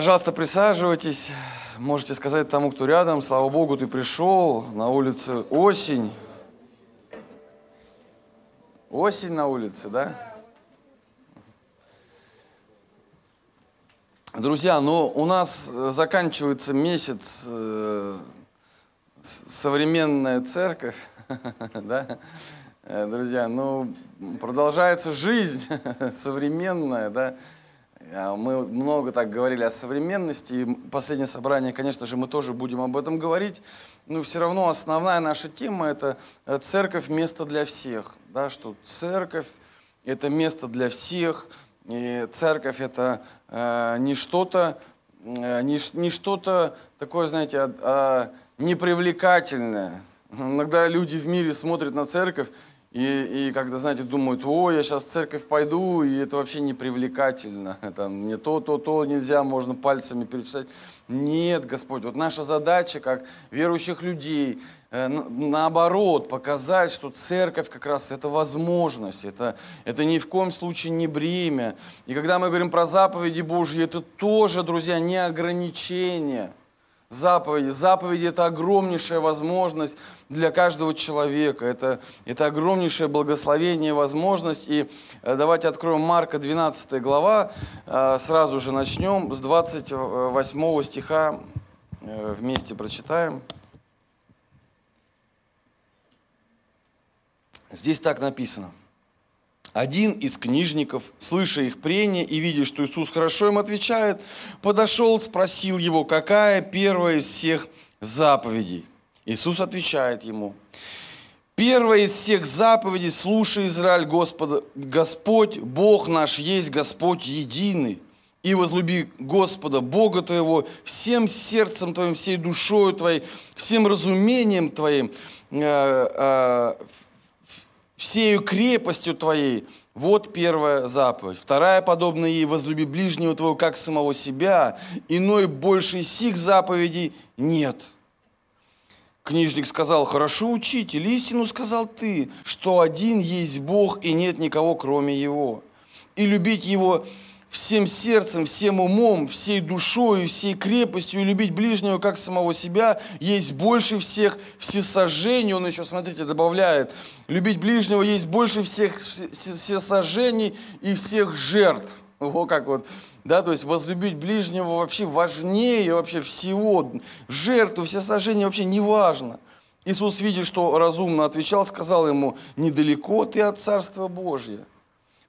Пожалуйста, присаживайтесь. Можете сказать тому, кто рядом, слава Богу, ты пришел. На улице осень. Осень на улице, да? Друзья, ну у нас заканчивается месяц э, современная церковь, да? Э, друзья, ну продолжается жизнь современная, да? А мы много так говорили о современности, и последнее собрание, конечно же, мы тоже будем об этом говорить, но все равно основная наша тема – это э, церковь – место для всех, да, что церковь – это место для всех, и церковь – это э, не что-то, э, не, не что-то такое, знаете, а, а непривлекательное. Иногда люди в мире смотрят на церковь и, и когда, знаете, думают, о, я сейчас в церковь пойду, и это вообще не привлекательно. Там, мне то, то, то нельзя, можно пальцами перечислять. Нет, Господь, вот наша задача, как верующих людей, э, наоборот, показать, что церковь как раз это возможность, это, это ни в коем случае не бремя. И когда мы говорим про заповеди Божьи, это тоже, друзья, не ограничение – заповеди. Заповеди – это огромнейшая возможность для каждого человека. Это, это огромнейшее благословение, возможность. И э, давайте откроем Марка 12 глава. Э, сразу же начнем с 28 стиха. Э, вместе прочитаем. Здесь так написано. Один из книжников, слыша их прения и видя, что Иисус хорошо им отвечает, подошел, спросил его, какая первая из всех заповедей. Иисус отвечает ему, первая из всех заповедей, слушай, Израиль, Господа, Господь, Бог наш есть Господь единый. И возлюби Господа, Бога твоего, всем сердцем твоим, всей душою твоей, всем разумением твоим, э, э, всею крепостью твоей. Вот первая заповедь. Вторая, подобная ей, возлюби ближнего твоего, как самого себя. Иной больше сих заповедей нет. Книжник сказал, хорошо, учитель, истину сказал ты, что один есть Бог и нет никого, кроме Его. И любить Его всем сердцем, всем умом, всей душой, всей крепостью и любить ближнего, как самого себя, есть больше всех всесожжений. Он еще, смотрите, добавляет, любить ближнего есть больше всех всесожжений и всех жертв. Вот как вот, да, то есть возлюбить ближнего вообще важнее вообще всего. Жертву, все сожжения вообще не важно. Иисус, видя, что разумно отвечал, сказал ему, недалеко ты от Царства Божьего.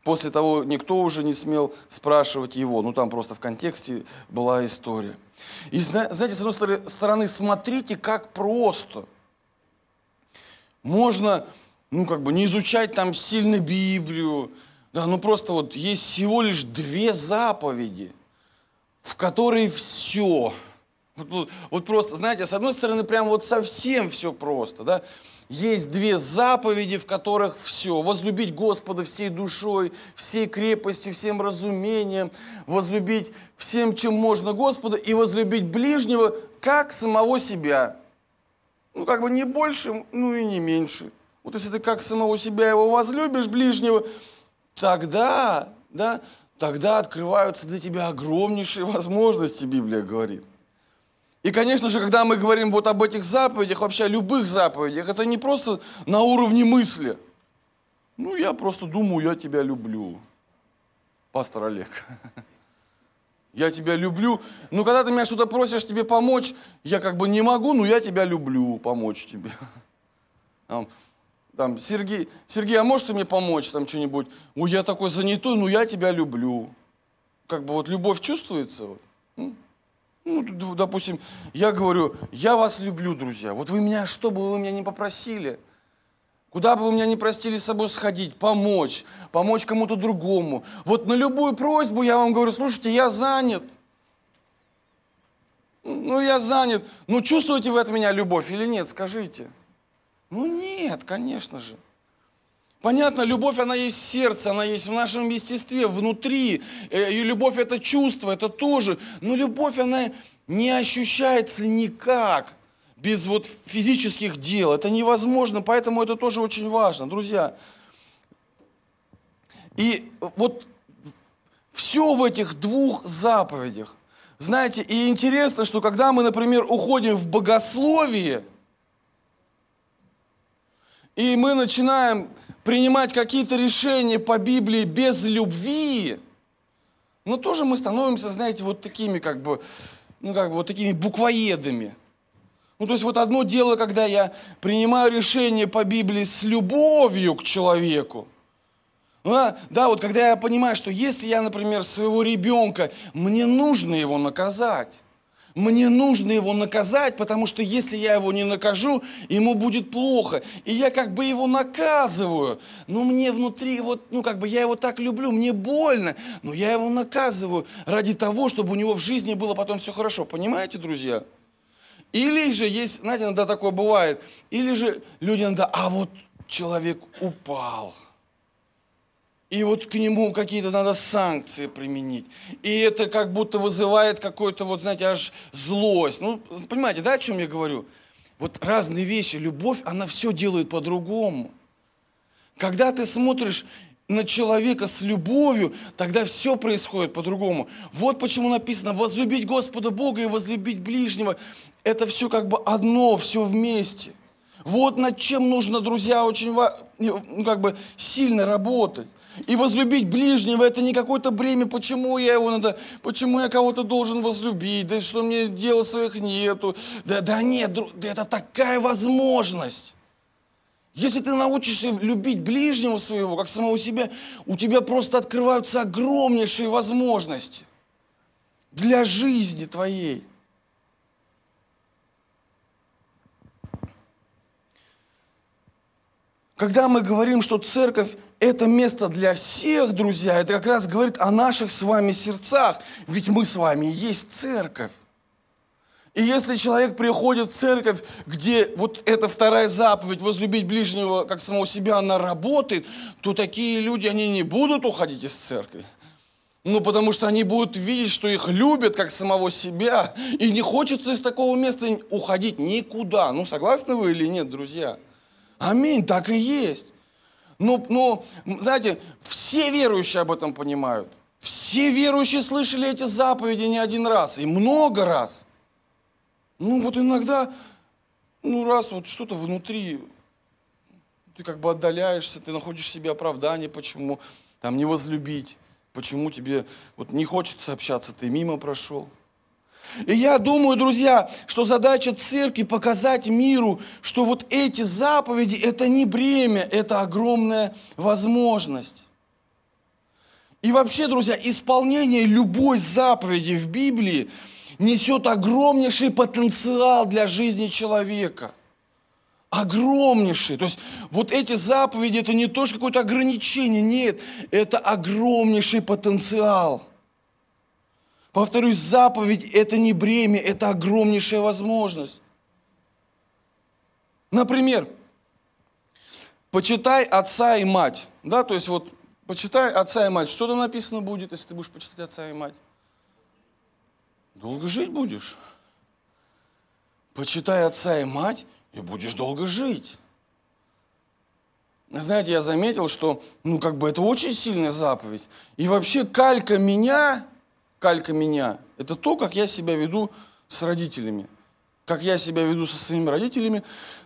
После того никто уже не смел спрашивать его. Ну, там просто в контексте была история. И знаете, с одной стороны, смотрите, как просто. Можно, ну, как бы не изучать там сильно Библию. Да, ну, просто вот есть всего лишь две заповеди, в которые все. Вот, вот просто, знаете, с одной стороны, прям вот совсем все просто, да есть две заповеди, в которых все. Возлюбить Господа всей душой, всей крепостью, всем разумением, возлюбить всем, чем можно Господа, и возлюбить ближнего, как самого себя. Ну, как бы не больше, ну и не меньше. Вот если ты как самого себя его возлюбишь, ближнего, тогда, да, тогда открываются для тебя огромнейшие возможности, Библия говорит. И, конечно же, когда мы говорим вот об этих заповедях, вообще о любых заповедях, это не просто на уровне мысли. Ну, я просто думаю, я тебя люблю, пастор Олег. Я тебя люблю. Ну, когда ты меня что-то просишь тебе помочь, я как бы не могу, но я тебя люблю помочь тебе. Там, там, Сергей, Сергей, а можешь ты мне помочь там что-нибудь? Ой, я такой занятой, но я тебя люблю. Как бы вот любовь чувствуется. Вот. Ну, допустим, я говорю, я вас люблю, друзья. Вот вы меня, что бы вы меня не попросили, куда бы вы меня не простили с собой сходить, помочь, помочь кому-то другому. Вот на любую просьбу я вам говорю, слушайте, я занят. Ну, я занят. Ну, чувствуете вы от меня любовь или нет, скажите. Ну, нет, конечно же. Понятно, любовь, она есть в сердце, она есть в нашем естестве, внутри. Э, и любовь – это чувство, это тоже. Но любовь, она не ощущается никак без вот физических дел. Это невозможно, поэтому это тоже очень важно, друзья. И вот все в этих двух заповедях знаете, и интересно, что когда мы, например, уходим в богословие, и мы начинаем принимать какие-то решения по Библии без любви, но тоже мы становимся, знаете, вот такими как бы, ну как бы вот такими буквоедами. Ну то есть вот одно дело, когда я принимаю решение по Библии с любовью к человеку, ну, да, да, вот когда я понимаю, что если я, например, своего ребенка, мне нужно его наказать, мне нужно его наказать, потому что если я его не накажу, ему будет плохо. И я как бы его наказываю. Но мне внутри, вот, ну как бы я его так люблю, мне больно, но я его наказываю ради того, чтобы у него в жизни было потом все хорошо. Понимаете, друзья? Или же есть, знаете, иногда такое бывает, или же люди иногда, а вот человек упал – и вот к нему какие-то надо санкции применить. И это как будто вызывает какую-то, вот знаете, аж злость. Ну, понимаете, да, о чем я говорю? Вот разные вещи. Любовь, она все делает по-другому. Когда ты смотришь на человека с любовью, тогда все происходит по-другому. Вот почему написано, возлюбить Господа Бога и возлюбить ближнего. Это все как бы одно, все вместе. Вот над чем нужно, друзья, очень ну, как бы сильно работать. И возлюбить ближнего, это не какое-то бремя, почему я его надо, почему я кого-то должен возлюбить, да что мне дела своих нету. Да, да нет, да это такая возможность. Если ты научишься любить ближнего своего, как самого себя, у тебя просто открываются огромнейшие возможности для жизни твоей. Когда мы говорим, что церковь это место для всех, друзья, это как раз говорит о наших с вами сердцах. Ведь мы с вами есть церковь. И если человек приходит в церковь, где вот эта вторая заповедь, возлюбить ближнего как самого себя, она работает, то такие люди, они не будут уходить из церкви. Ну, потому что они будут видеть, что их любят как самого себя. И не хочется из такого места уходить никуда. Ну, согласны вы или нет, друзья? Аминь, так и есть. Ну, ну, знаете, все верующие об этом понимают. Все верующие слышали эти заповеди не один раз, и много раз. Ну, вот иногда, ну, раз вот что-то внутри, ты как бы отдаляешься, ты находишь себе оправдание, почему там не возлюбить, почему тебе вот не хочется общаться, ты мимо прошел. И я думаю, друзья, что задача церкви показать миру, что вот эти заповеди – это не бремя, это огромная возможность. И вообще, друзья, исполнение любой заповеди в Библии несет огромнейший потенциал для жизни человека. Огромнейший. То есть вот эти заповеди – это не то, что какое-то ограничение, нет, это огромнейший потенциал – Повторюсь, заповедь – это не бремя, это огромнейшая возможность. Например, почитай отца и мать. Да, то есть вот почитай отца и мать. Что там написано будет, если ты будешь почитать отца и мать? Долго жить будешь. Почитай отца и мать, и будешь долго жить. Знаете, я заметил, что, ну, как бы это очень сильная заповедь. И вообще калька меня калька меня. Это то, как я себя веду с родителями. Как я себя веду со своими родителями,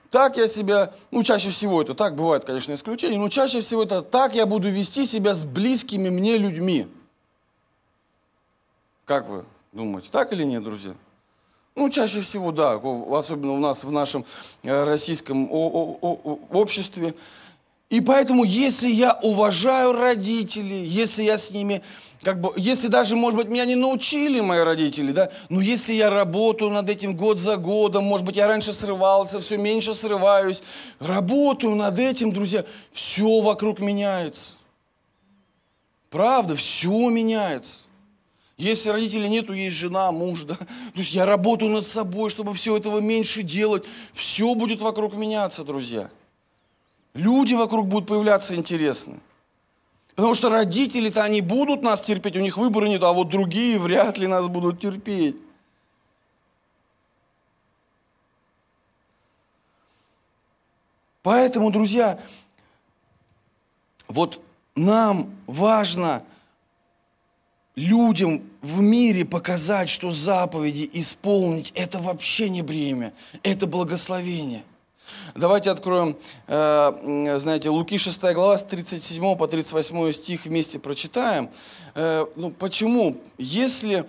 так я себя, ну чаще всего это так, бывает, конечно, исключения, но чаще всего это так я буду вести себя с близкими мне людьми. Как вы думаете, так или нет, друзья? Ну, чаще всего, да, особенно у нас в нашем э, российском обществе. И поэтому, если я уважаю родителей, если я с ними как бы, если даже, может быть, меня не научили мои родители, да, но если я работаю над этим год за годом, может быть, я раньше срывался, все меньше срываюсь, работаю над этим, друзья, все вокруг меняется. Правда, все меняется. Если родителей нету, есть жена, муж, да. То есть я работаю над собой, чтобы все этого меньше делать. Все будет вокруг меняться, друзья. Люди вокруг будут появляться интересные. Потому что родители-то они будут нас терпеть, у них выбора нет, а вот другие вряд ли нас будут терпеть. Поэтому, друзья, вот нам важно людям в мире показать, что заповеди исполнить, это вообще не бремя, это благословение. Давайте откроем, э, знаете, Луки 6 глава с 37 по 38 стих вместе прочитаем. Э, ну, почему? Если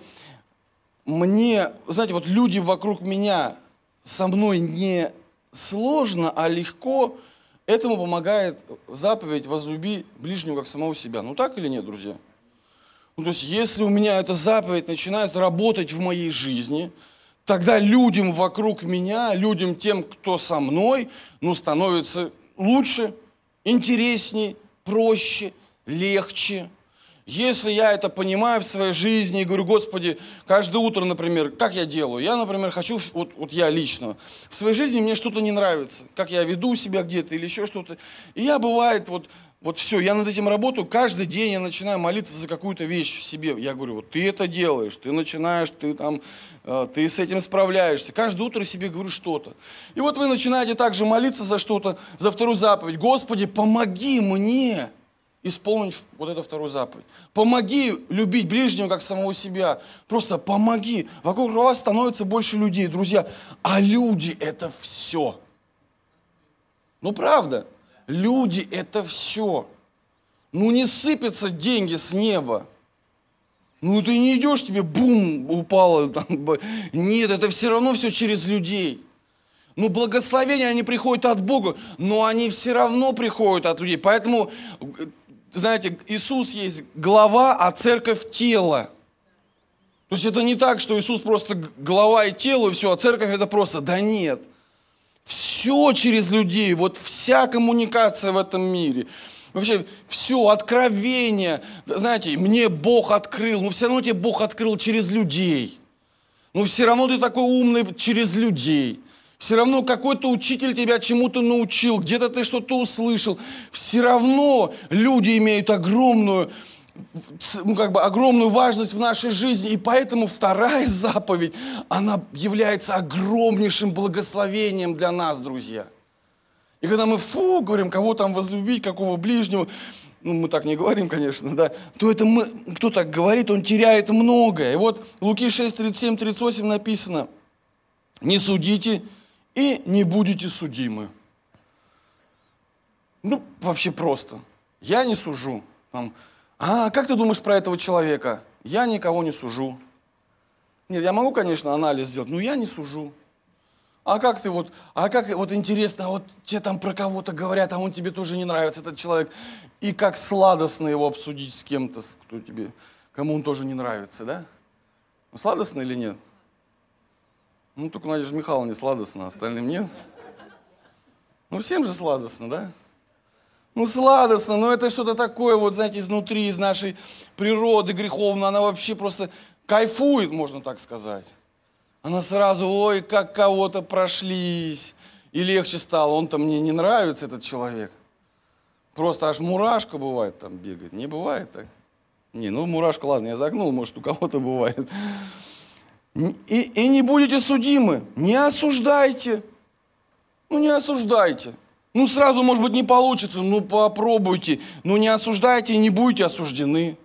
мне, знаете, вот люди вокруг меня со мной не сложно, а легко, этому помогает заповедь «возлюби ближнего как самого себя». Ну так или нет, друзья? Ну, то есть, если у меня эта заповедь начинает работать в моей жизни, тогда людям вокруг меня, людям тем, кто со мной, ну, становится лучше, интереснее, проще, легче. Если я это понимаю в своей жизни и говорю, Господи, каждое утро, например, как я делаю? Я, например, хочу, вот, вот я лично, в своей жизни мне что-то не нравится, как я веду себя где-то или еще что-то. И я, бывает, вот вот все, я над этим работаю, каждый день я начинаю молиться за какую-то вещь в себе. Я говорю, вот ты это делаешь, ты начинаешь, ты там, э, ты с этим справляешься. Каждое утро себе говорю что-то. И вот вы начинаете также молиться за что-то, за вторую заповедь. Господи, помоги мне исполнить вот эту вторую заповедь. Помоги любить ближнего, как самого себя. Просто помоги. Вокруг вас становится больше людей, друзья. А люди – это все. Ну, правда. Люди – это все. Ну не сыпятся деньги с неба. Ну ты не идешь, тебе бум, упало. Там, нет, это все равно все через людей. Ну благословения, они приходят от Бога, но они все равно приходят от людей. Поэтому, знаете, Иисус есть глава, а церковь – тело. То есть это не так, что Иисус просто глава и тело, и все, а церковь это просто, да нет – все через людей, вот вся коммуникация в этом мире. Вообще все, откровение. Знаете, мне Бог открыл, но все равно тебе Бог открыл через людей. Но все равно ты такой умный через людей. Все равно какой-то учитель тебя чему-то научил, где-то ты что-то услышал. Все равно люди имеют огромную ну, как бы огромную важность в нашей жизни, и поэтому вторая заповедь, она является огромнейшим благословением для нас, друзья. И когда мы, фу, говорим, кого там возлюбить, какого ближнего, ну, мы так не говорим, конечно, да, то это мы, кто так говорит, он теряет многое. И вот Луки 6, 37, 38 написано, не судите и не будете судимы. Ну, вообще просто. Я не сужу. Там, а как ты думаешь про этого человека? Я никого не сужу. Нет, я могу, конечно, анализ сделать, но я не сужу. А как ты вот, а как вот интересно, а вот тебе там про кого-то говорят, а он тебе тоже не нравится, этот человек. И как сладостно его обсудить с кем-то, кто тебе, кому он тоже не нравится, да? Ну, сладостно или нет? Ну, только Надежда Михайловна не сладостно, а остальным нет. Ну, всем же сладостно, да? Ну, сладостно, но это что-то такое, вот, знаете, изнутри, из нашей природы греховной, она вообще просто кайфует, можно так сказать. Она сразу, ой, как кого-то прошлись, и легче стало, он-то мне не нравится, этот человек. Просто аж мурашка бывает там бегает. Не бывает так? Не, ну мурашка, ладно, я загнул, может, у кого-то бывает. И, и не будете судимы. Не осуждайте. Ну, не осуждайте. Ну, сразу, может быть, не получится, ну, попробуйте. Ну, не осуждайте и не будете осуждены.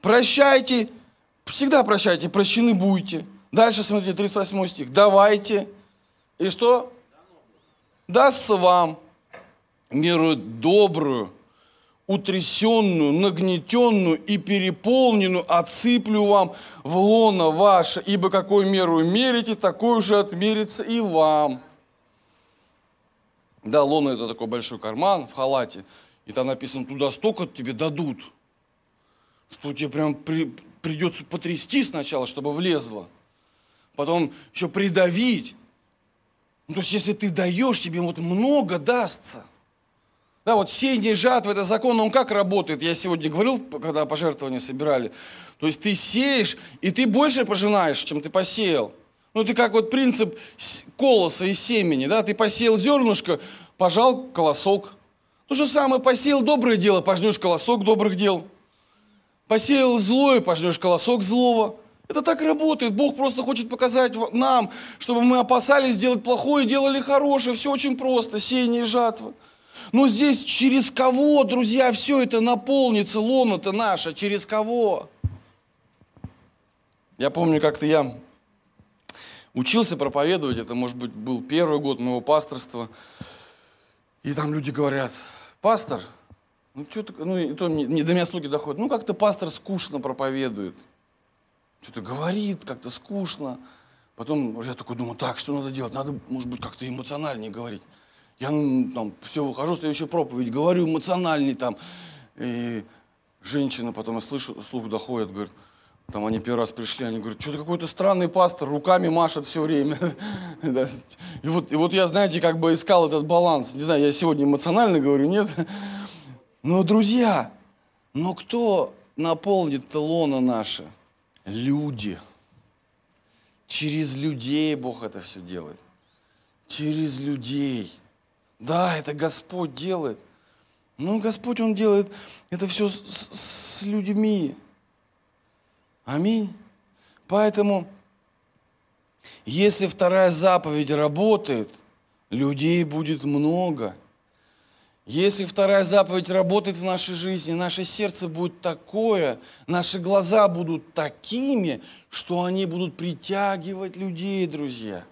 Прощайте, всегда прощайте, прощены будете. Дальше, смотрите, 38 стих. Давайте. И что? Дастся вам меру добрую, утрясенную, нагнетенную и переполненную отсыплю вам в лоно ваше, ибо какой меру мерите, такой же отмерится и вам. Да, лона это такой большой карман в халате, и там написано, туда столько тебе дадут, что тебе прям при, придется потрясти сначала, чтобы влезло. Потом еще придавить. Ну, то есть, если ты даешь, тебе вот много дастся. Да, вот сеяние жатвы, это закон, он как работает? Я сегодня говорил, когда пожертвования собирали. То есть ты сеешь, и ты больше пожинаешь, чем ты посеял. Ну, это как вот принцип колоса и семени, да, ты посеял зернышко, пожал колосок. То же самое, посеял доброе дело, пожнешь колосок добрых дел. Посеял злое, пожнешь колосок злого. Это так работает. Бог просто хочет показать нам, чтобы мы опасались сделать плохое делали хорошее. Все очень просто. Сеяние и жатва. Но здесь через кого, друзья, все это наполнится, лоно-то наше, через кого? Я помню, как-то я учился проповедовать, это, может быть, был первый год моего пасторства. И там люди говорят, пастор, ну, что-то, ну, и то не, не до меня слуги доходят, ну, как-то пастор скучно проповедует. Что-то говорит, как-то скучно. Потом я такой думаю, так, что надо делать? Надо, может быть, как-то эмоциональнее говорить. Я там все выхожу, следующую проповедь, говорю эмоциональней там. И женщина потом, я слышу, слух доходит, говорит, там они первый раз пришли, они говорят, что-то какой-то странный пастор, руками машет все время. и, вот, и вот я, знаете, как бы искал этот баланс. Не знаю, я сегодня эмоционально говорю, нет. Но, друзья, но кто наполнит лона наше? Люди. Через людей Бог это все делает. Через людей. Да, это Господь делает. Но Господь, Он делает это все с, с людьми. Аминь. Поэтому, если вторая заповедь работает, людей будет много. Если вторая заповедь работает в нашей жизни, наше сердце будет такое, наши глаза будут такими, что они будут притягивать людей, друзья.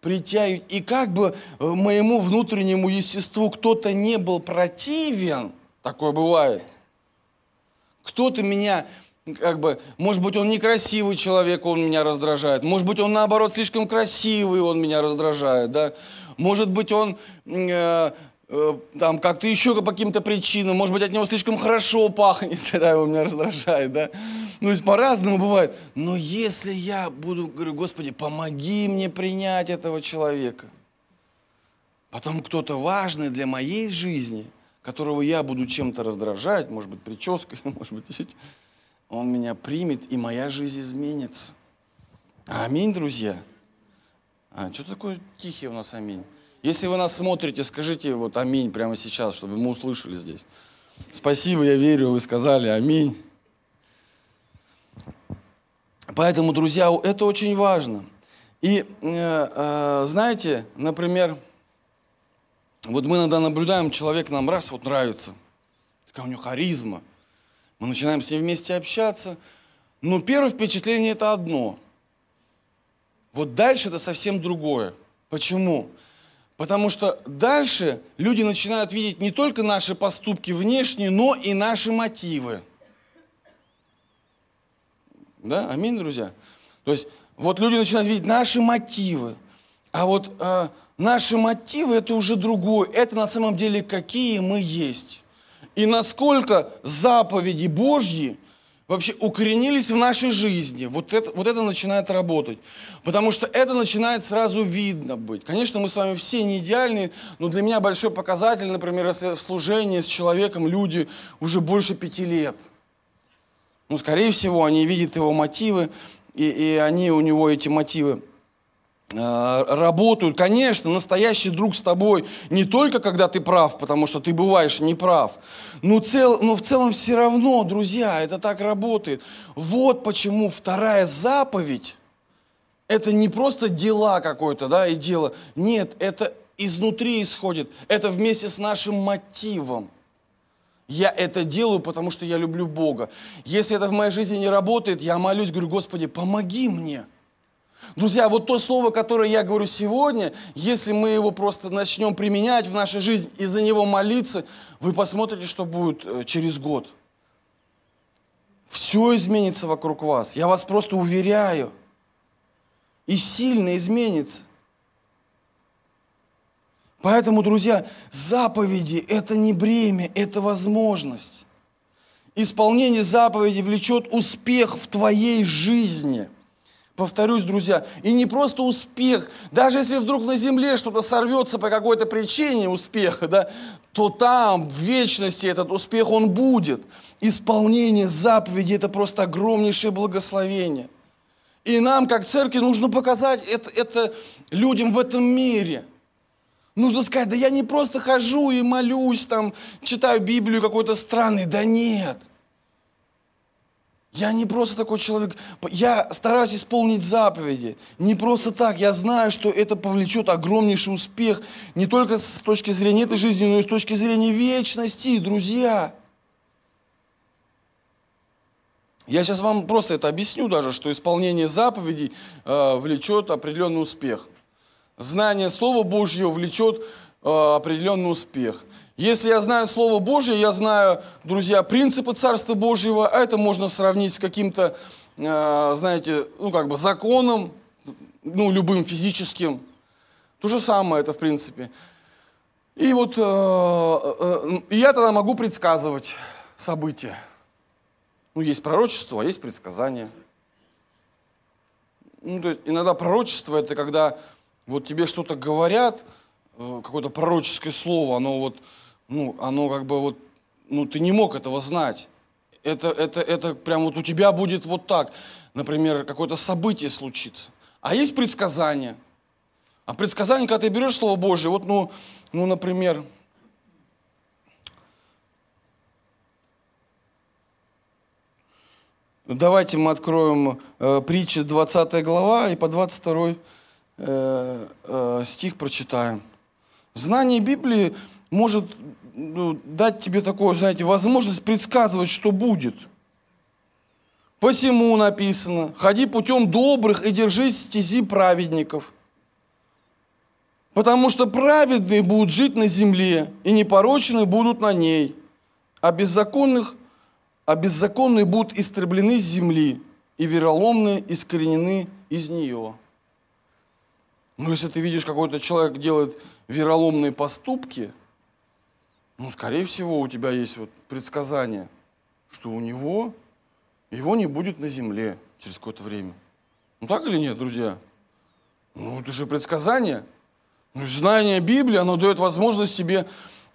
Притягивать. И как бы э, моему внутреннему естеству кто-то не был противен, такое бывает, кто-то меня как бы, может быть, он некрасивый человек, он меня раздражает. Может быть, он, наоборот, слишком красивый, он меня раздражает, да. Может быть, он э, э, там как-то еще по каким-то причинам, может быть, от него слишком хорошо пахнет, тогда его меня раздражает, да. Ну, то есть по-разному бывает. Но если я буду, говорю, Господи, помоги мне принять этого человека. Потом кто-то важный для моей жизни, которого я буду чем-то раздражать, может быть, прической, может быть, еще он меня примет, и моя жизнь изменится. Аминь, друзья. А, что такое тихий у нас аминь? Если вы нас смотрите, скажите вот аминь прямо сейчас, чтобы мы услышали здесь. Спасибо, я верю, вы сказали аминь. Поэтому, друзья, это очень важно. И э, э, знаете, например, вот мы иногда наблюдаем, человек нам раз вот нравится, такая у него харизма, мы начинаем с ним вместе общаться. Но первое впечатление это одно. Вот дальше это совсем другое. Почему? Потому что дальше люди начинают видеть не только наши поступки внешние, но и наши мотивы. Да, аминь, друзья. То есть вот люди начинают видеть наши мотивы. А вот э, наши мотивы это уже другое. Это на самом деле какие мы есть и насколько заповеди Божьи вообще укоренились в нашей жизни. Вот это, вот это начинает работать. Потому что это начинает сразу видно быть. Конечно, мы с вами все не идеальны, но для меня большой показатель, например, если в служении с человеком люди уже больше пяти лет. Ну, скорее всего, они видят его мотивы, и, и они у него эти мотивы работают. Конечно, настоящий друг с тобой не только когда ты прав, потому что ты бываешь неправ, но, цел, но в целом все равно, друзья, это так работает. Вот почему вторая заповедь – это не просто дела какое-то, да, и дело. Нет, это изнутри исходит. Это вместе с нашим мотивом. Я это делаю, потому что я люблю Бога. Если это в моей жизни не работает, я молюсь, говорю, Господи, помоги мне – Друзья, вот то слово, которое я говорю сегодня, если мы его просто начнем применять в нашей жизни и за него молиться, вы посмотрите, что будет э, через год. Все изменится вокруг вас. Я вас просто уверяю. И сильно изменится. Поэтому, друзья, заповеди – это не бремя, это возможность. Исполнение заповеди влечет успех в твоей жизни – Повторюсь, друзья, и не просто успех, даже если вдруг на земле что-то сорвется по какой-то причине успеха, да, то там, в вечности этот успех, он будет. Исполнение заповеди – это просто огромнейшее благословение. И нам, как церкви, нужно показать это, это людям в этом мире. Нужно сказать, да я не просто хожу и молюсь, там, читаю Библию какой-то странный. Да нет. Я не просто такой человек, я стараюсь исполнить заповеди. Не просто так, я знаю, что это повлечет огромнейший успех не только с точки зрения этой жизни, но и с точки зрения вечности, друзья. Я сейчас вам просто это объясню даже, что исполнение заповедей э, влечет определенный успех. Знание Слова Божьего влечет э, определенный успех. Если я знаю Слово Божье, я знаю, друзья, принципы Царства Божьего, а это можно сравнить с каким-то, э, знаете, ну как бы законом, ну любым физическим. То же самое это в принципе. И вот э, э, я тогда могу предсказывать события. Ну, есть пророчество, а есть предсказание. Ну, то есть иногда пророчество это когда вот тебе что-то говорят, э, какое-то пророческое слово, оно вот ну, оно как бы вот, ну, ты не мог этого знать. Это, это, это прям вот у тебя будет вот так. Например, какое-то событие случится. А есть предсказание. А предсказание, когда ты берешь Слово Божье, вот, ну, ну например, Давайте мы откроем э, притчи 20 глава и по 22 э, э, стих прочитаем. Знание Библии может ну, дать тебе такую, знаете, возможность предсказывать, что будет. Посему написано, ходи путем добрых и держись стези праведников. Потому что праведные будут жить на земле, и непорочные будут на ней, а беззаконных, а беззаконные будут истреблены с земли, и вероломные искоренены из нее. Но если ты видишь, какой-то человек делает вероломные поступки – ну, скорее всего, у тебя есть вот предсказание, что у него, его не будет на земле через какое-то время. Ну, так или нет, друзья? Ну, это же предсказание. Ну, знание Библии, оно дает возможность тебе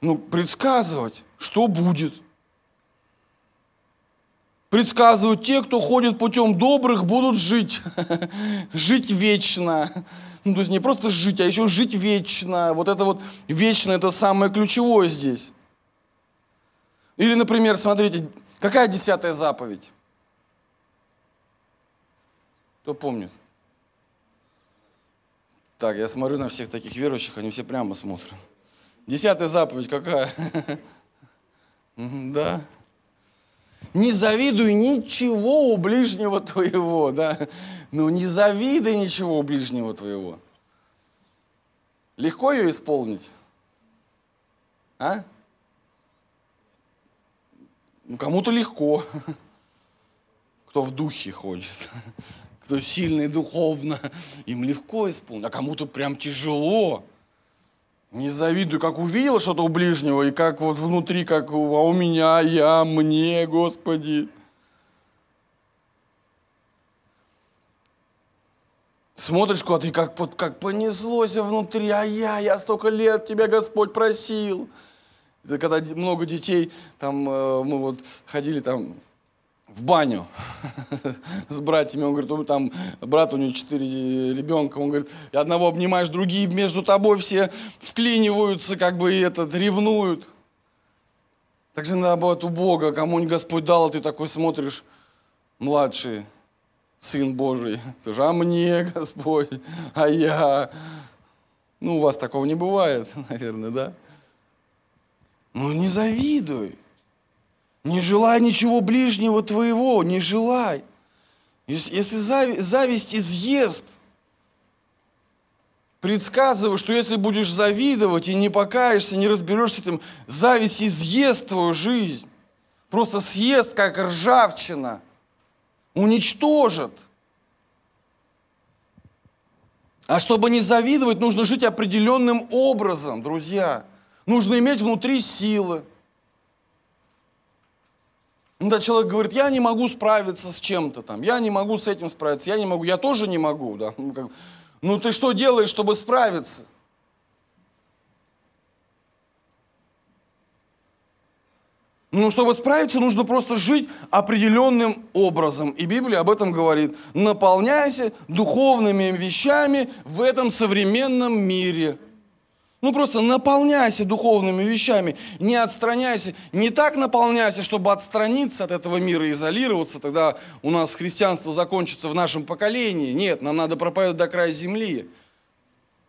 ну, предсказывать, что будет. Предсказывают те, кто ходит путем добрых, будут жить. жить вечно. Ну, то есть не просто жить, а еще жить вечно. Вот это вот вечно, это самое ключевое здесь. Или, например, смотрите, какая десятая заповедь? Кто помнит? Так, я смотрю на всех таких верующих, они все прямо смотрят. Десятая заповедь какая? Да. Не завидуй ничего у ближнего твоего, да. Ну, не завидуй ничего у ближнего твоего. Легко ее исполнить? А? Ну, кому-то легко, кто в духе ходит, кто сильный духовно, им легко исполнить, а кому-то прям тяжело. Не завидую, как увидел что-то у ближнего, и как вот внутри, как а у меня, я, мне, Господи. Смотришь куда-то, и как, вот, как понеслось внутри, а я, я столько лет тебя, Господь, просил. Это когда много детей, там э, мы вот ходили там в баню с братьями. Он говорит, там брат у него четыре ребенка. Он говорит, одного обнимаешь, другие между тобой все вклиниваются, как бы и этот, ревнуют. Так же надо бывает у Бога, кому-нибудь Господь дал, а ты такой смотришь, младший сын Божий. Же, а мне Господь, а я. Ну, у вас такого не бывает, наверное, да? Ну не завидуй. Не желай ничего ближнего твоего, не желай. Если зависть изъест, предсказываю, что если будешь завидовать и не покаешься, не разберешься этим, зависть изъест твою жизнь. Просто съест, как ржавчина. Уничтожит. А чтобы не завидовать, нужно жить определенным образом, друзья. Нужно иметь внутри силы. Когда человек говорит, я не могу справиться с чем-то там, я не могу с этим справиться, я не могу, я тоже не могу, да. Ну, как, ну ты что делаешь, чтобы справиться? Ну, чтобы справиться, нужно просто жить определенным образом. И Библия об этом говорит. Наполняйся духовными вещами в этом современном мире. Ну просто наполняйся духовными вещами, не отстраняйся, не так наполняйся, чтобы отстраниться от этого мира, изолироваться, тогда у нас христианство закончится в нашем поколении. Нет, нам надо проповедовать до края земли.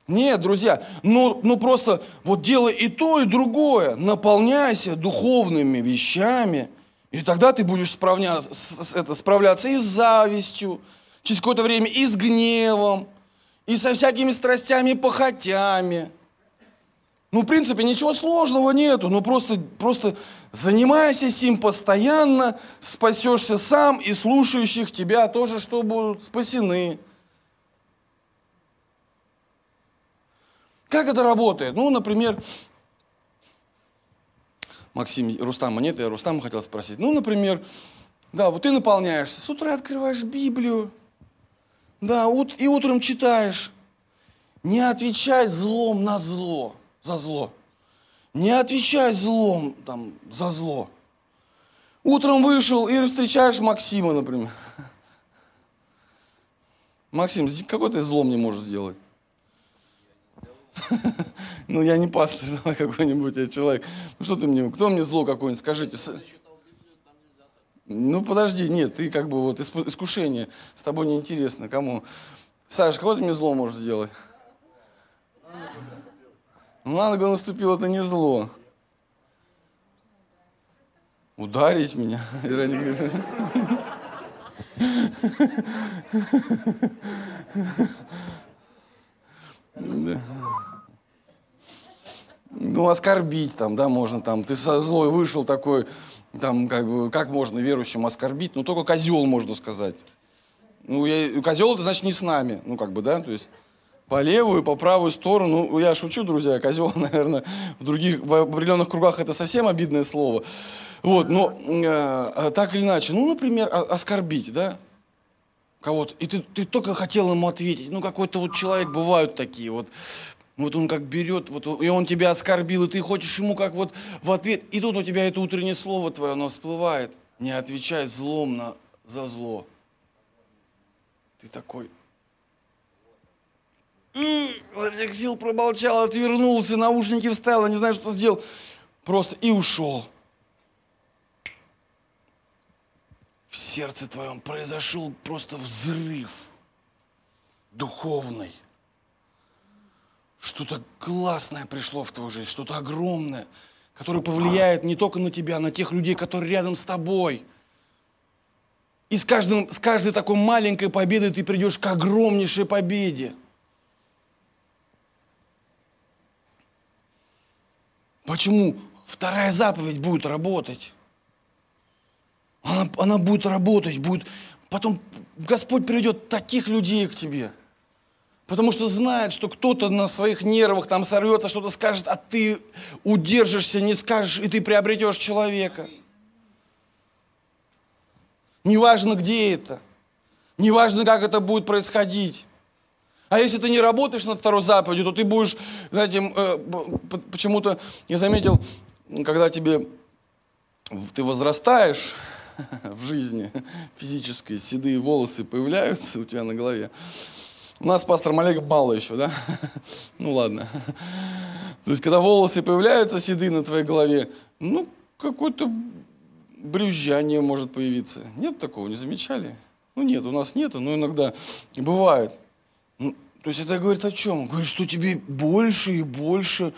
Нет, друзья, ну, ну просто вот делай и то, и другое. Наполняйся духовными вещами, И тогда ты будешь справня... это, справляться и с завистью, через какое-то время и с гневом, и со всякими страстями и похотями. Ну, в принципе, ничего сложного нету. Ну, просто, просто занимайся сим постоянно, спасешься сам, и слушающих тебя тоже, что будут спасены. Как это работает? Ну, например, Максим, Рустама нет, я Рустама хотел спросить. Ну, например, да, вот ты наполняешься, с утра открываешь Библию, да, и утром читаешь. Не отвечай злом на зло, за зло. Не отвечай злом там, за зло. Утром вышел и встречаешь Максима, например. Максим, какой ты зло мне можешь сделать? Ну, я не пастор, давай какой-нибудь я человек. Ну, что ты мне, кто мне зло какое-нибудь, скажите. Ну, подожди, нет, ты как бы вот искушение, с тобой неинтересно, кому? Саша, кого ты мне зло можешь сделать? На ногу наступил, это не зло. Ударить меня? Да. Ну, оскорбить там, да, можно там. Ты со злой вышел такой, там, как бы, как можно верующим оскорбить? Ну, только козел, можно сказать. Ну, я, козел, это значит не с нами, ну, как бы, да, то есть по левую, по правую сторону. Ну, я шучу, друзья, козел, наверное, в других, в определенных кругах это совсем обидное слово. Вот, но э, так или иначе, ну, например, оскорбить, да, кого-то, и ты, ты только хотел ему ответить. Ну, какой-то вот человек, бывают такие вот, вот он как берет, вот, и он тебя оскорбил, и ты хочешь ему как вот в ответ. И тут у тебя это утреннее слово твое, оно всплывает. Не отвечай злом на, за зло. Ты такой, изо всех сил промолчал, отвернулся, наушники вставил, не знаю, что сделал. Просто и ушел. В сердце твоем произошел просто взрыв духовный. Что-то классное пришло в твою жизнь, что-то огромное, которое повлияет не только на тебя, на тех людей, которые рядом с тобой. И с, каждым, с каждой такой маленькой победой ты придешь к огромнейшей победе. Почему вторая заповедь будет работать? Она, она будет работать, будет... Потом Господь приведет таких людей к тебе. Потому что знает, что кто-то на своих нервах там сорвется, что-то скажет, а ты удержишься, не скажешь, и ты приобретешь человека. Неважно, где это. Неважно, как это будет происходить. А если ты не работаешь над второй заповедью, то ты будешь, знаете, э, почему-то, я заметил, когда тебе, ты возрастаешь в жизни физической, седые волосы появляются у тебя на голове. У нас пастор Олега мало еще, да? Ну ладно. То есть, когда волосы появляются седые на твоей голове, ну, какое-то брюзжание может появиться. Нет такого, не замечали? Ну нет, у нас нету, но иногда бывает. То есть это говорит о чем? Говорит, что тебе больше и больше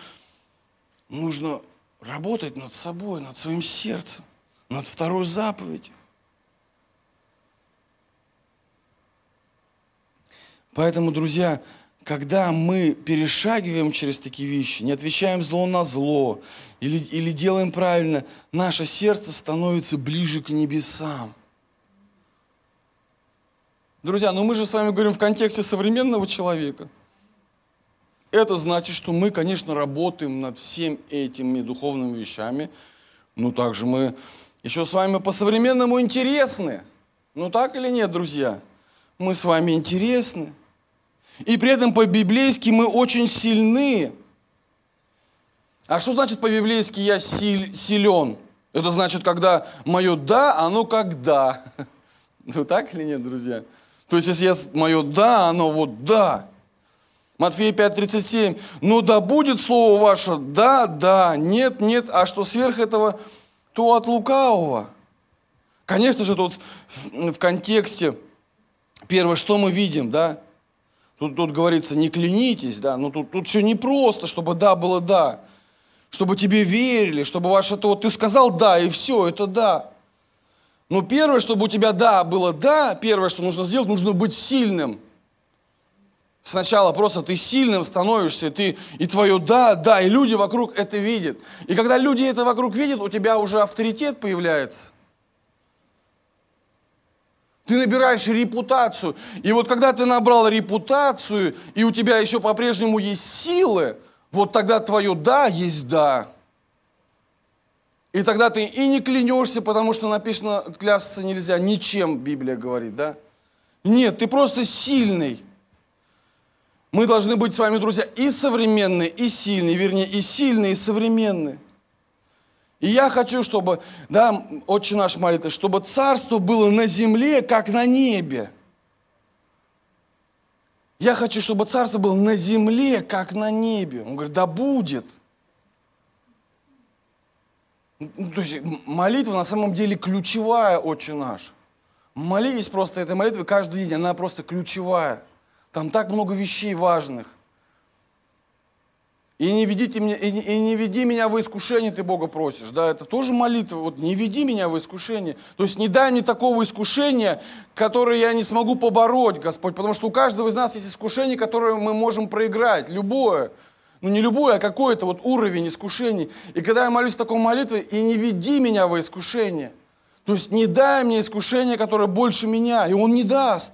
нужно работать над собой, над своим сердцем, над второй заповедью. Поэтому, друзья, когда мы перешагиваем через такие вещи, не отвечаем зло на зло или, или делаем правильно, наше сердце становится ближе к небесам. Друзья, но мы же с вами говорим в контексте современного человека. Это значит, что мы, конечно, работаем над всеми этими духовными вещами, но также мы еще с вами по-современному интересны. Ну так или нет, друзья? Мы с вами интересны. И при этом по-библейски мы очень сильны. А что значит по-библейски я силь, силен? Это значит, когда мое «да», оно как «да». Ну так или нет, друзья? То есть, если я, мое «да», оно вот «да». Матфея 5:37. «Но да будет слово ваше «да», «да», «нет», «нет», а что сверх этого, то от лукавого». Конечно же, тут в контексте, первое, что мы видим, да? Тут, тут говорится, не клянитесь, да, но тут, тут все непросто, чтобы «да» было «да». Чтобы тебе верили, чтобы ваше то, вот ты сказал «да», и все, это «да». Но первое, чтобы у тебя да было да, первое, что нужно сделать, нужно быть сильным. Сначала просто ты сильным становишься, ты, и твое да, да, и люди вокруг это видят. И когда люди это вокруг видят, у тебя уже авторитет появляется. Ты набираешь репутацию. И вот когда ты набрал репутацию, и у тебя еще по-прежнему есть силы, вот тогда твое да есть да. И тогда ты и не клянешься, потому что написано, клясться нельзя, ничем, Библия говорит, да? Нет, ты просто сильный. Мы должны быть с вами, друзья, и современные, и сильные, вернее, и сильные, и современные. И я хочу, чтобы, да, Отче наш молитва, чтобы царство было на земле, как на небе. Я хочу, чтобы царство было на земле, как на небе. Он говорит, да будет. Ну, то есть молитва на самом деле ключевая, Отче наш. Молитесь просто этой молитвой каждый день, она просто ключевая. Там так много вещей важных. И не, ведите меня, и, не, и не веди меня в искушение, ты Бога просишь. Да, это тоже молитва. Вот не веди меня в искушение. То есть не дай мне такого искушения, которое я не смогу побороть, Господь. Потому что у каждого из нас есть искушение, которое мы можем проиграть. Любое. Ну не любое, а какой-то вот уровень искушений. И когда я молюсь такой молитвой, и не веди меня в искушение. То есть не дай мне искушение, которое больше меня. И Он не даст.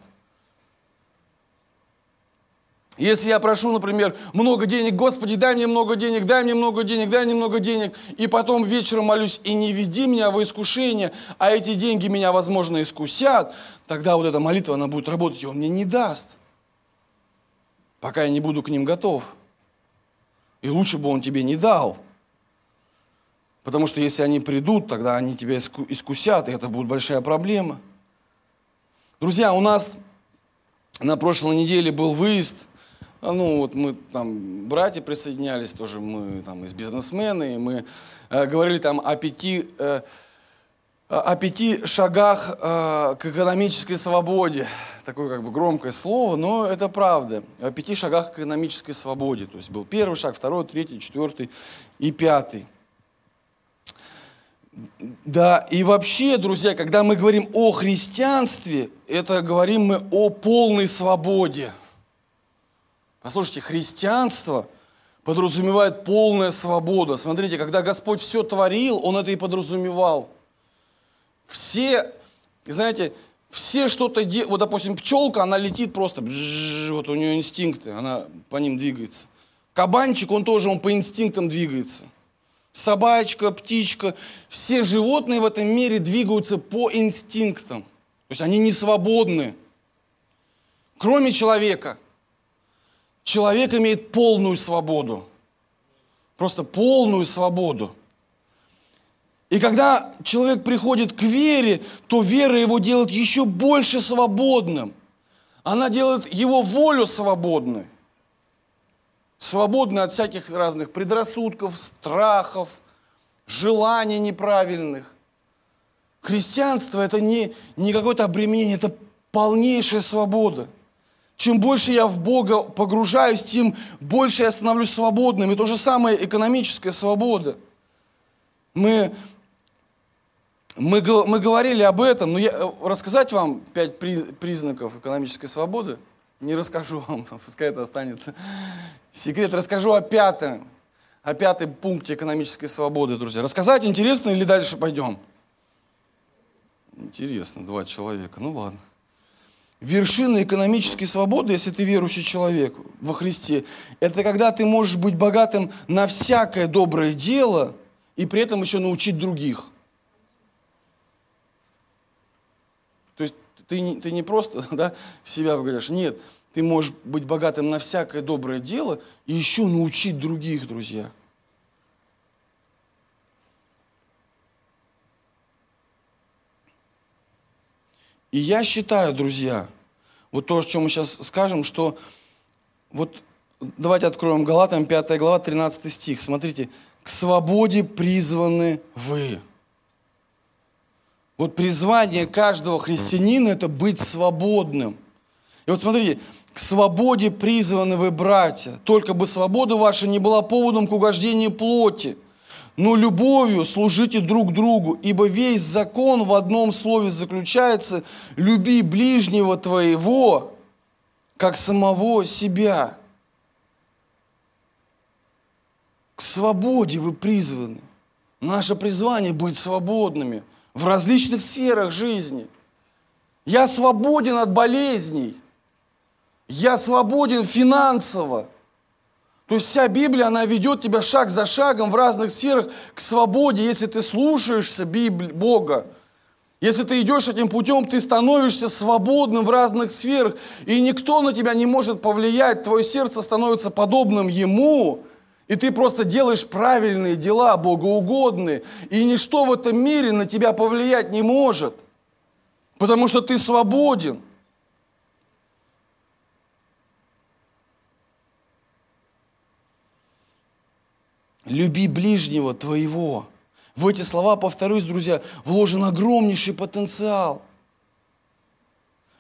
Если я прошу, например, много денег, Господи, дай мне много денег, дай мне много денег, дай мне много денег, и потом вечером молюсь, и не веди меня в искушение, а эти деньги меня, возможно, искусят, тогда вот эта молитва, она будет работать, и Он мне не даст, пока я не буду к ним готов. И лучше бы Он тебе не дал. Потому что если они придут, тогда они тебя искусят, и это будет большая проблема. Друзья, у нас на прошлой неделе был выезд – а, ну, вот мы там, братья присоединялись тоже, мы там из бизнесмены, и мы э, говорили там о пяти, э, о пяти шагах э, к экономической свободе. Такое как бы громкое слово, но это правда. О пяти шагах к экономической свободе. То есть был первый шаг, второй, третий, четвертый и пятый. Да, и вообще, друзья, когда мы говорим о христианстве, это говорим мы о полной свободе – Послушайте, христианство подразумевает полная свобода. Смотрите, когда Господь все творил, Он это и подразумевал. Все, знаете, все что-то делают. Вот, допустим, пчелка, она летит просто, бжж, вот у нее инстинкты, она по ним двигается. Кабанчик, он тоже, он по инстинктам двигается. Собачка, птичка, все животные в этом мире двигаются по инстинктам. То есть они не свободны. Кроме человека – Человек имеет полную свободу. Просто полную свободу. И когда человек приходит к вере, то вера его делает еще больше свободным. Она делает его волю свободной. Свободной от всяких разных предрассудков, страхов, желаний неправильных. Христианство это не, не какое-то обременение, это полнейшая свобода. Чем больше я в Бога погружаюсь, тем больше я становлюсь свободным. И то же самое экономическая свобода. Мы, мы, мы говорили об этом, но я, э, рассказать вам пять признаков экономической свободы не расскажу вам, пускай это останется секрет. Расскажу о пятом, о пятом пункте экономической свободы, друзья. Рассказать интересно или дальше пойдем? Интересно, два человека. Ну ладно вершина экономической свободы, если ты верующий человек во Христе, это когда ты можешь быть богатым на всякое доброе дело и при этом еще научить других. То есть ты не, ты не просто да, в себя говоришь, нет, ты можешь быть богатым на всякое доброе дело и еще научить других, друзья. И я считаю, друзья, вот то, о чем мы сейчас скажем, что вот давайте откроем Галатам 5 глава, 13 стих. Смотрите, к свободе призваны вы. Вот призвание каждого христианина – это быть свободным. И вот смотрите, к свободе призваны вы, братья, только бы свобода ваша не была поводом к угождению плоти, но любовью служите друг другу, ибо весь закон в одном слове заключается – люби ближнего твоего, как самого себя. К свободе вы призваны. Наше призвание быть свободными в различных сферах жизни. Я свободен от болезней. Я свободен финансово. То есть вся Библия, она ведет тебя шаг за шагом в разных сферах к свободе, если ты слушаешься Библии, Бога. Если ты идешь этим путем, ты становишься свободным в разных сферах, и никто на тебя не может повлиять, твое сердце становится подобным Ему, и ты просто делаешь правильные дела, богоугодные, и ничто в этом мире на тебя повлиять не может, потому что ты свободен – люби ближнего твоего. В эти слова, повторюсь, друзья, вложен огромнейший потенциал.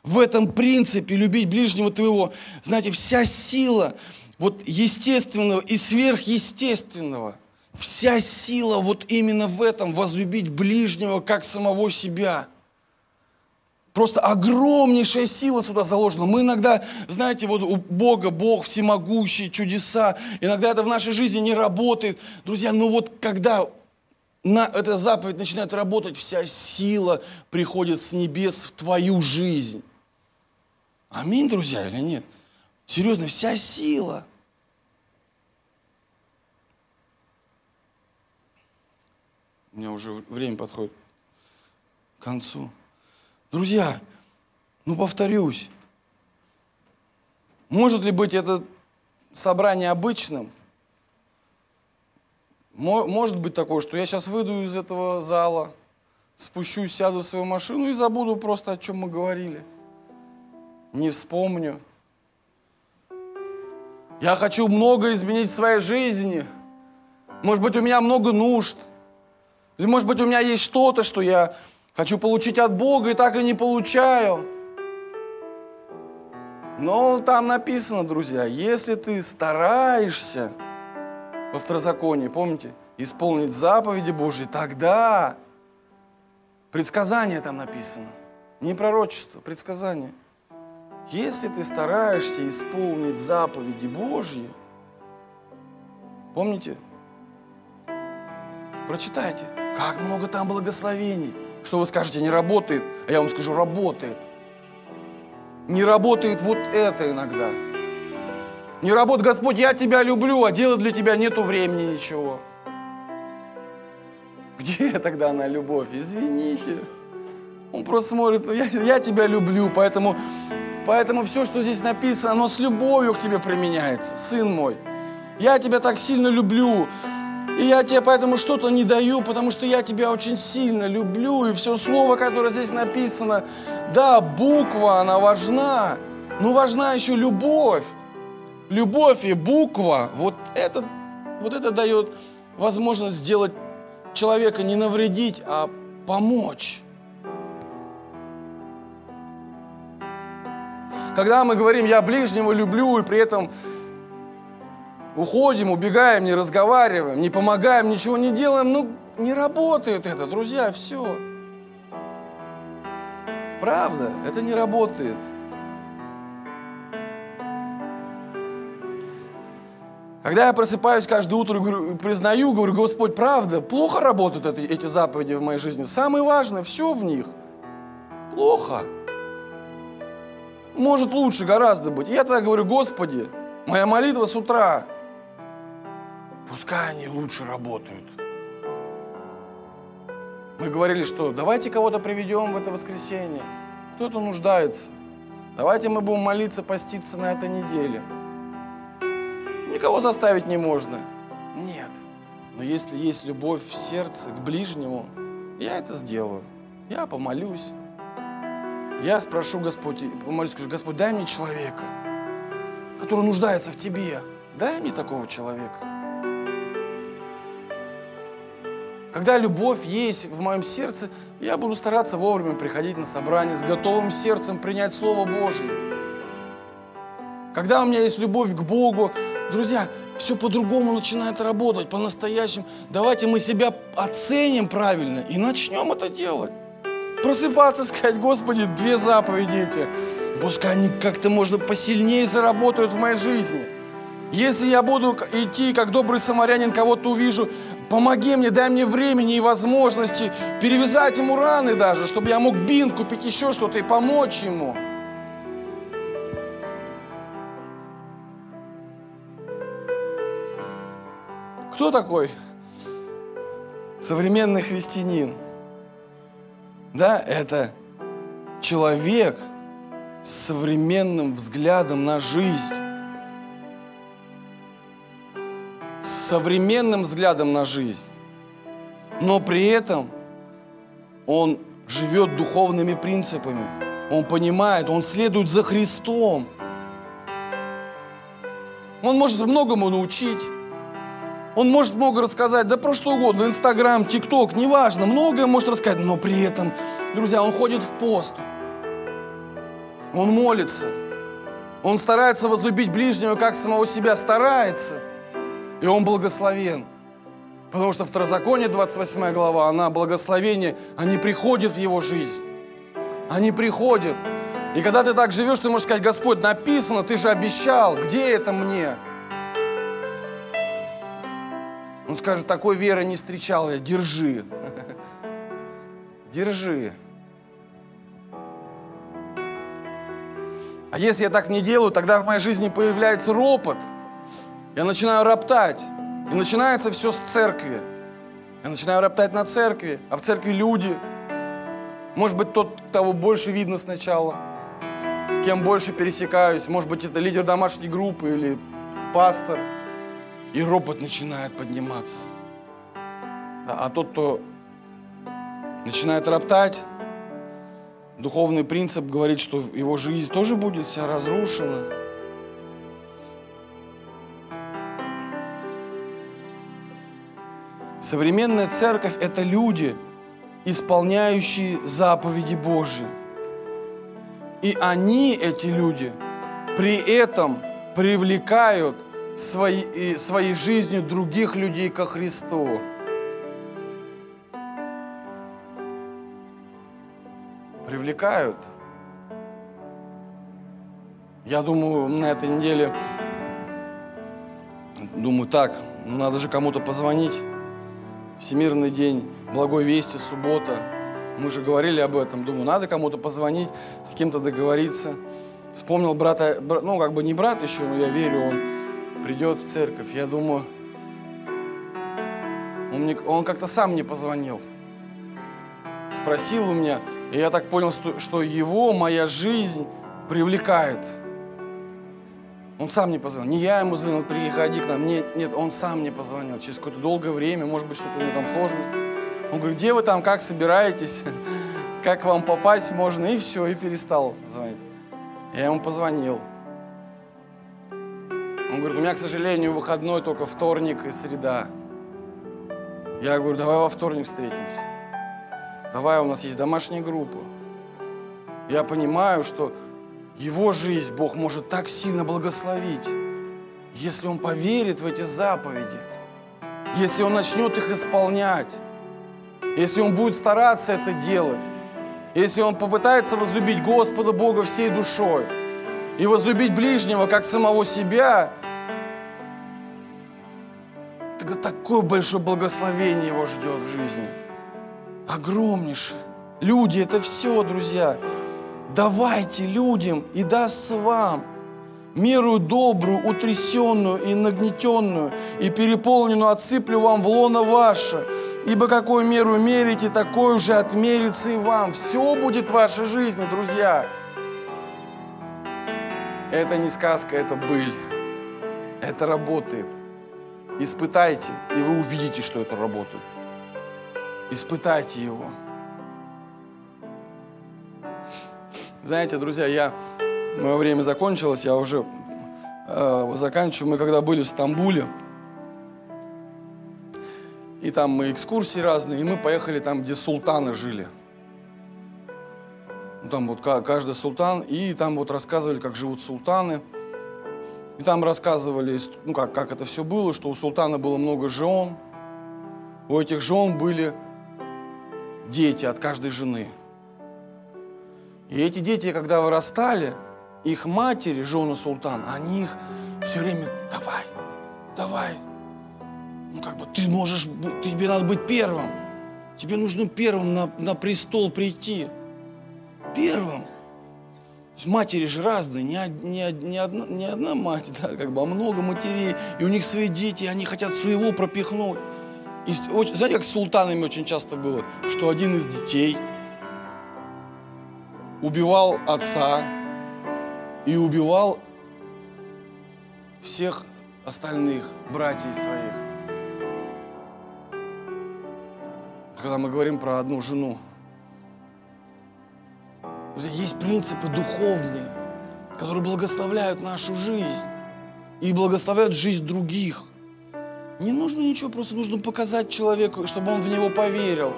В этом принципе любить ближнего твоего, знаете, вся сила вот естественного и сверхъестественного, вся сила вот именно в этом, возлюбить ближнего как самого себя – Просто огромнейшая сила сюда заложена. Мы иногда, знаете, вот у Бога, Бог всемогущий, чудеса. Иногда это в нашей жизни не работает. Друзья, ну вот когда на, эта заповедь начинает работать, вся сила приходит с небес в твою жизнь. Аминь, друзья, или нет? Серьезно, вся сила. У меня уже время подходит к концу. Друзья, ну повторюсь, может ли быть это собрание обычным? Может быть такое, что я сейчас выйду из этого зала, спущусь, сяду в свою машину и забуду просто, о чем мы говорили. Не вспомню. Я хочу много изменить в своей жизни. Может быть, у меня много нужд. Или, может быть, у меня есть что-то, что я Хочу получить от Бога и так и не получаю. Но там написано, друзья, если ты стараешься во второзаконии, помните, исполнить заповеди Божьи, тогда предсказание там написано. Не пророчество, предсказание. Если ты стараешься исполнить заповеди Божьи, помните, прочитайте, как много там благословений что вы скажете, не работает, а я вам скажу, работает. Не работает вот это иногда. Не работает, Господь, я тебя люблю, а делать для тебя нету времени ничего. Где тогда она любовь? Извините. Он просто смотрит, ну я, я тебя люблю, поэтому, поэтому все, что здесь написано, оно с любовью к тебе применяется, сын мой. Я тебя так сильно люблю, и я тебе поэтому что-то не даю, потому что я тебя очень сильно люблю. И все слово, которое здесь написано, да, буква, она важна, но важна еще любовь. Любовь и буква, вот это, вот это дает возможность сделать человека не навредить, а помочь. Когда мы говорим «я ближнего люблю» и при этом уходим, убегаем, не разговариваем, не помогаем, ничего не делаем, ну, не работает это, друзья, все. Правда, это не работает. Когда я просыпаюсь каждое утро говорю, признаю, говорю, Господь, правда, плохо работают эти, эти заповеди в моей жизни. Самое важное, все в них плохо. Может лучше гораздо быть. Я тогда говорю, Господи, моя молитва с утра, Пускай они лучше работают. Мы говорили, что давайте кого-то приведем в это воскресенье. Кто-то нуждается. Давайте мы будем молиться, поститься на этой неделе. Никого заставить не можно. Нет. Но если есть любовь в сердце к ближнему, я это сделаю. Я помолюсь. Я спрошу Господь, помолюсь, скажу, Господь, дай мне человека, который нуждается в Тебе. Дай мне такого человека. Когда любовь есть в моем сердце, я буду стараться вовремя приходить на собрание с готовым сердцем принять Слово Божье. Когда у меня есть любовь к Богу, друзья, все по-другому начинает работать, по-настоящему. Давайте мы себя оценим правильно и начнем это делать. Просыпаться, сказать, Господи, две заповеди эти. Пускай они как-то, может, посильнее заработают в моей жизни. Если я буду идти, как добрый самарянин, кого-то увижу, помоги мне, дай мне времени и возможности перевязать ему раны даже, чтобы я мог бинт купить, еще что-то и помочь ему. Кто такой современный христианин? Да, это человек с современным взглядом на жизнь. С современным взглядом на жизнь. Но при этом он живет духовными принципами. Он понимает, он следует за Христом. Он может многому научить. Он может много рассказать, да про что угодно, Инстаграм, ТикТок, неважно, многое может рассказать, но при этом, друзья, он ходит в пост, он молится, он старается возлюбить ближнего, как самого себя, старается, и он благословен. Потому что Второзаконие, 28 глава, она благословение, они приходят в его жизнь. Они приходят. И когда ты так живешь, ты можешь сказать, Господь, написано, ты же обещал, где это мне? Он скажет, такой веры не встречал я, держи. Держи. А если я так не делаю, тогда в моей жизни появляется ропот. Я начинаю роптать. И начинается все с церкви. Я начинаю роптать на церкви, а в церкви люди. Может быть, тот, кого больше видно сначала, с кем больше пересекаюсь. Может быть, это лидер домашней группы или пастор – и ропот начинает подниматься. А, а тот, кто начинает роптать, духовный принцип говорит, что его жизнь тоже будет вся разрушена. Современная церковь – это люди, исполняющие заповеди Божьи. И они, эти люди, при этом привлекают – своей, своей жизнью других людей ко Христу. Привлекают. Я думаю, на этой неделе, думаю, так, ну, надо же кому-то позвонить. Всемирный день, благой вести, суббота. Мы же говорили об этом. Думаю, надо кому-то позвонить, с кем-то договориться. Вспомнил брата, ну, как бы не брат еще, но я верю, он придет в церковь. Я думаю, он, мне, он как-то сам мне позвонил. Спросил у меня, и я так понял, что, что его моя жизнь привлекает. Он сам мне позвонил. Не я ему звонил, приходи к нам. Нет, нет, он сам мне позвонил. Через какое-то долгое время, может быть, что-то у него там сложность. Он говорит, где вы там, как собираетесь? Как вам попасть можно? И все, и перестал звонить. Я ему позвонил. Он говорит, у меня, к сожалению, выходной только вторник и среда. Я говорю, давай во вторник встретимся. Давай, у нас есть домашняя группа. Я понимаю, что его жизнь Бог может так сильно благословить, если он поверит в эти заповеди, если он начнет их исполнять, если он будет стараться это делать, если он попытается возлюбить Господа Бога всей душой и возлюбить ближнего как самого себя, тогда такое большое благословение его ждет в жизни. Огромнейшее. Люди – это все, друзья. Давайте людям, и дастся вам меру добрую, утрясенную и нагнетенную, и переполненную отсыплю вам в лоно ваше. Ибо какую меру мерите, такой уже отмерится и вам. Все будет в вашей жизни, друзья. Это не сказка, это быль. Это работает. Испытайте, и вы увидите, что это работает. Испытайте его. Знаете, друзья, я, мое время закончилось, я уже э, заканчиваю. Мы когда были в Стамбуле, и там мы экскурсии разные, и мы поехали там, где султаны жили. Там вот каждый султан, и там вот рассказывали, как живут султаны. И там рассказывали, ну как, как это все было, что у султана было много жен. У этих жен были дети от каждой жены. И эти дети, когда вырастали, их матери, жены султана, они их все время, давай, давай. Ну как бы ты можешь, тебе надо быть первым. Тебе нужно первым на, на престол прийти. Первым. Матери же разные, не, не, не, одна, не одна мать, да, как бы, а много матерей. И у них свои дети, они хотят своего пропихнуть. И, знаете, как с султанами очень часто было, что один из детей убивал отца и убивал всех остальных братьев своих. Когда мы говорим про одну жену, есть принципы духовные, которые благословляют нашу жизнь и благословляют жизнь других. Не нужно ничего, просто нужно показать человеку, чтобы он в него поверил.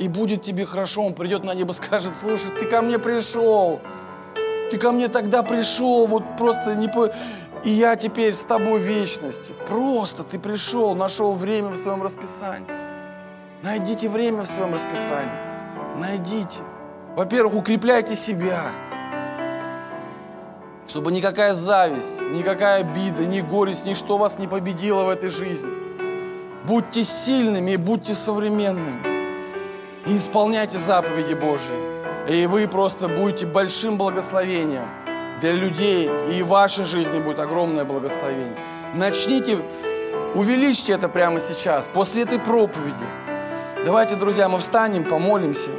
И будет тебе хорошо, он придет на небо, скажет, слушай, ты ко мне пришел, ты ко мне тогда пришел, вот просто не по... И я теперь с тобой в вечности. Просто ты пришел, нашел время в своем расписании. Найдите время в своем расписании. Найдите. Во-первых, укрепляйте себя, чтобы никакая зависть, никакая обида, ни горесть, ничто вас не победило в этой жизни. Будьте сильными и будьте современными. И исполняйте заповеди Божьи. И вы просто будете большим благословением для людей, и в вашей жизни будет огромное благословение. Начните, увеличьте это прямо сейчас, после этой проповеди. Давайте, друзья, мы встанем, помолимся.